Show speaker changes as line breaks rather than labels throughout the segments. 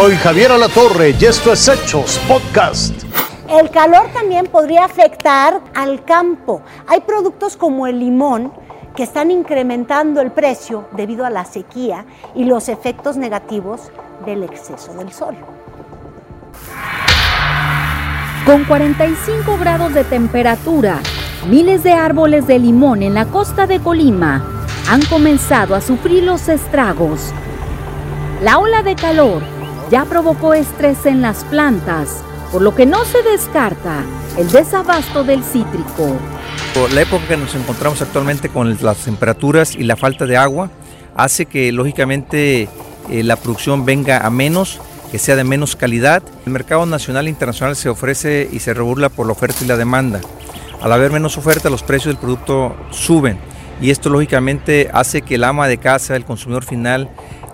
Soy Javier Alatorre y esto es Hechos Podcast.
El calor también podría afectar al campo. Hay productos como el limón que están incrementando el precio debido a la sequía y los efectos negativos del exceso del sol.
Con 45 grados de temperatura, miles de árboles de limón en la costa de Colima han comenzado a sufrir los estragos. La ola de calor ya provocó estrés en las plantas, por lo que no se descarta el desabasto del cítrico.
La época que nos encontramos actualmente con las temperaturas y la falta de agua hace que lógicamente eh, la producción venga a menos, que sea de menos calidad. El mercado nacional e internacional se ofrece y se regula por la oferta y la demanda. Al haber menos oferta, los precios del producto suben y esto lógicamente hace que el ama de casa, el consumidor final,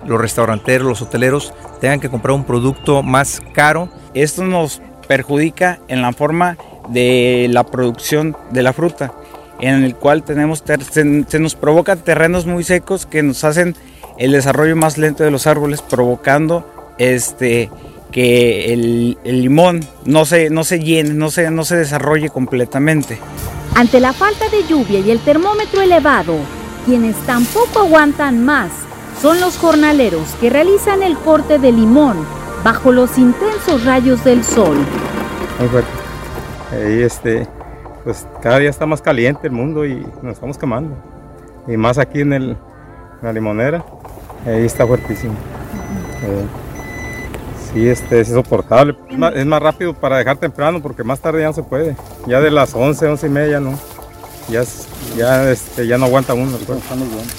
los restauranteros, los hoteleros tengan que comprar un producto más caro.
Esto nos perjudica en la forma de la producción de la fruta, en el cual tenemos se, nos provoca terrenos muy secos que nos hacen el desarrollo más lento de los árboles, provocando este que el, limón no se, no se llene, no se, no se desarrolle completamente.
Ante la falta de lluvia y el termómetro elevado, quienes tampoco aguantan más son los jornaleros que realizan el corte de limón bajo los intensos rayos del sol.
Ahí este, pues cada día está más caliente el mundo y nos estamos quemando. Y más aquí en, la limonera, ahí está fuertísimo. Eh, sí, este, es insoportable. Es más, rápido para dejar temprano porque más tarde ya no se puede. Ya de las 11, 11 y media no. Ya, ya, este, ya no aguanta uno. Pues.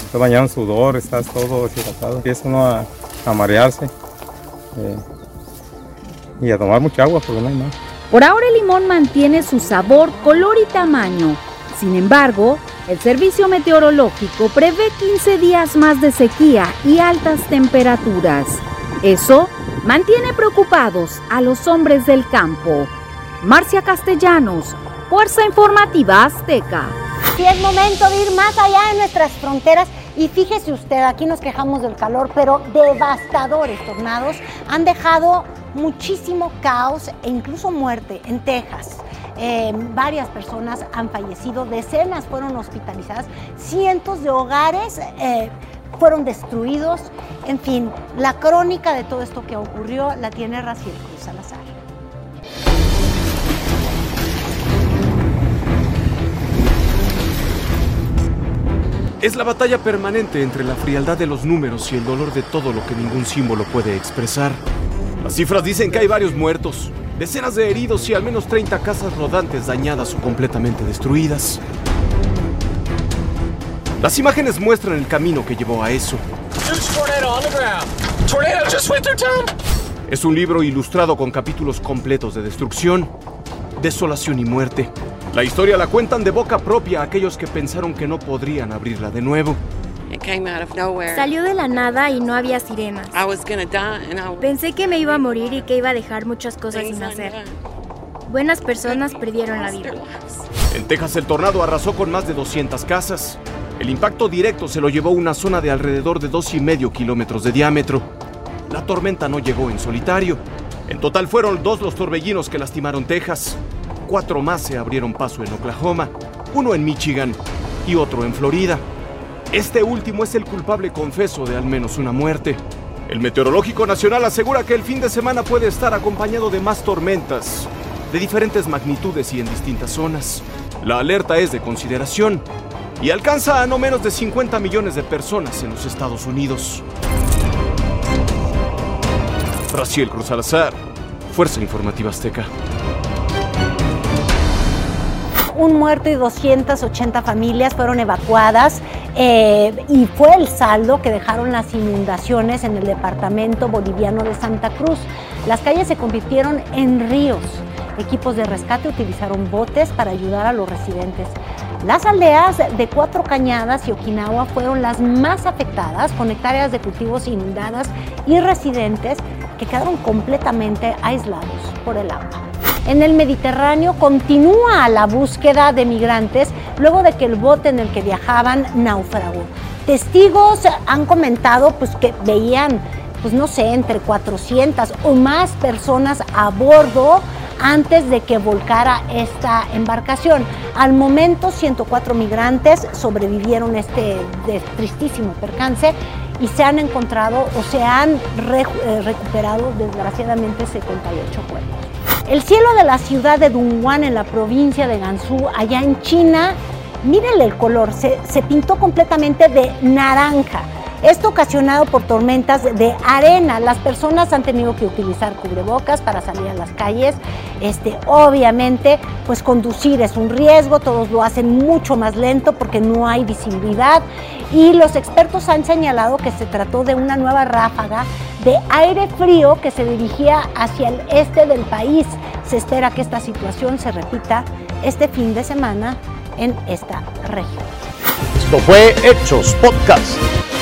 Está bañado en sudor, estás todo deshidratado. Empieza uno a, a marearse. Eh, y a tomar mucha agua porque no hay más.
Por ahora el limón mantiene su sabor, color y tamaño. Sin embargo, el Servicio Meteorológico prevé 15 días más de sequía y altas temperaturas. Eso mantiene preocupados a los hombres del campo. Marcia Castellanos, Fuerza Informativa Azteca.
Y es momento de ir más allá de nuestras fronteras y fíjese usted, aquí nos quejamos del calor, pero devastadores tornados han dejado muchísimo caos e incluso muerte en Texas. Eh, varias personas han fallecido, decenas fueron hospitalizadas, cientos de hogares eh, fueron destruidos. En fin, la crónica de todo esto que ocurrió la tiene Raciel Cruz Salazar.
Es la batalla permanente entre la frialdad de los números y el dolor de todo lo que ningún símbolo puede expresar. Las cifras dicen que hay varios muertos, decenas de heridos y al menos 30 casas rodantes dañadas o completamente destruidas. Las imágenes muestran el camino que llevó a eso. Es un libro ilustrado con capítulos completos de destrucción, desolación y muerte. La historia la cuentan de boca propia aquellos que pensaron que no podrían abrirla de nuevo.
Salió de la nada y no había sirenas. Pensé que me iba a morir y que iba a dejar muchas cosas sin hacer. Buenas personas perdieron la vida.
En Texas el tornado arrasó con más de 200 casas. El impacto directo se lo llevó a una zona de alrededor de dos y medio kilómetros de diámetro. La tormenta no llegó en solitario. En total fueron dos los torbellinos que lastimaron Texas. Cuatro más se abrieron paso en Oklahoma, uno en Michigan y otro en Florida. Este último es el culpable confeso de al menos una muerte. El Meteorológico Nacional asegura que el fin de semana puede estar acompañado de más tormentas, de diferentes magnitudes y en distintas zonas. La alerta es de consideración y alcanza a no menos de 50 millones de personas en los Estados Unidos. Raciel Cruz Alazar, Fuerza Informativa Azteca
un muerto y 280 familias fueron evacuadas eh, y fue el saldo que dejaron las inundaciones en el departamento boliviano de Santa Cruz. Las calles se convirtieron en ríos. Equipos de rescate utilizaron botes para ayudar a los residentes. Las aldeas de Cuatro Cañadas y Okinawa fueron las más afectadas, con hectáreas de cultivos inundadas y residentes que quedaron completamente aislados por el agua en el Mediterráneo continúa la búsqueda de migrantes luego de que el bote en el que viajaban naufragó. Testigos han comentado pues, que veían pues no sé, entre 400 o más personas a bordo antes de que volcara esta embarcación. Al momento 104 migrantes sobrevivieron este tristísimo percance y se han encontrado o se han eh, recuperado desgraciadamente 78 cuerpos. El cielo de la ciudad de Dongguan en la provincia de Gansu, allá en China, mírenle el color, se, se pintó completamente de naranja. Esto ocasionado por tormentas de arena. Las personas han tenido que utilizar cubrebocas para salir a las calles. Este, obviamente, pues conducir es un riesgo, todos lo hacen mucho más lento porque no hay visibilidad y los expertos han señalado que se trató de una nueva ráfaga de aire frío que se dirigía hacia el este del país. Se espera que esta situación se repita este fin de semana en esta región.
Esto fue Hechos Podcast.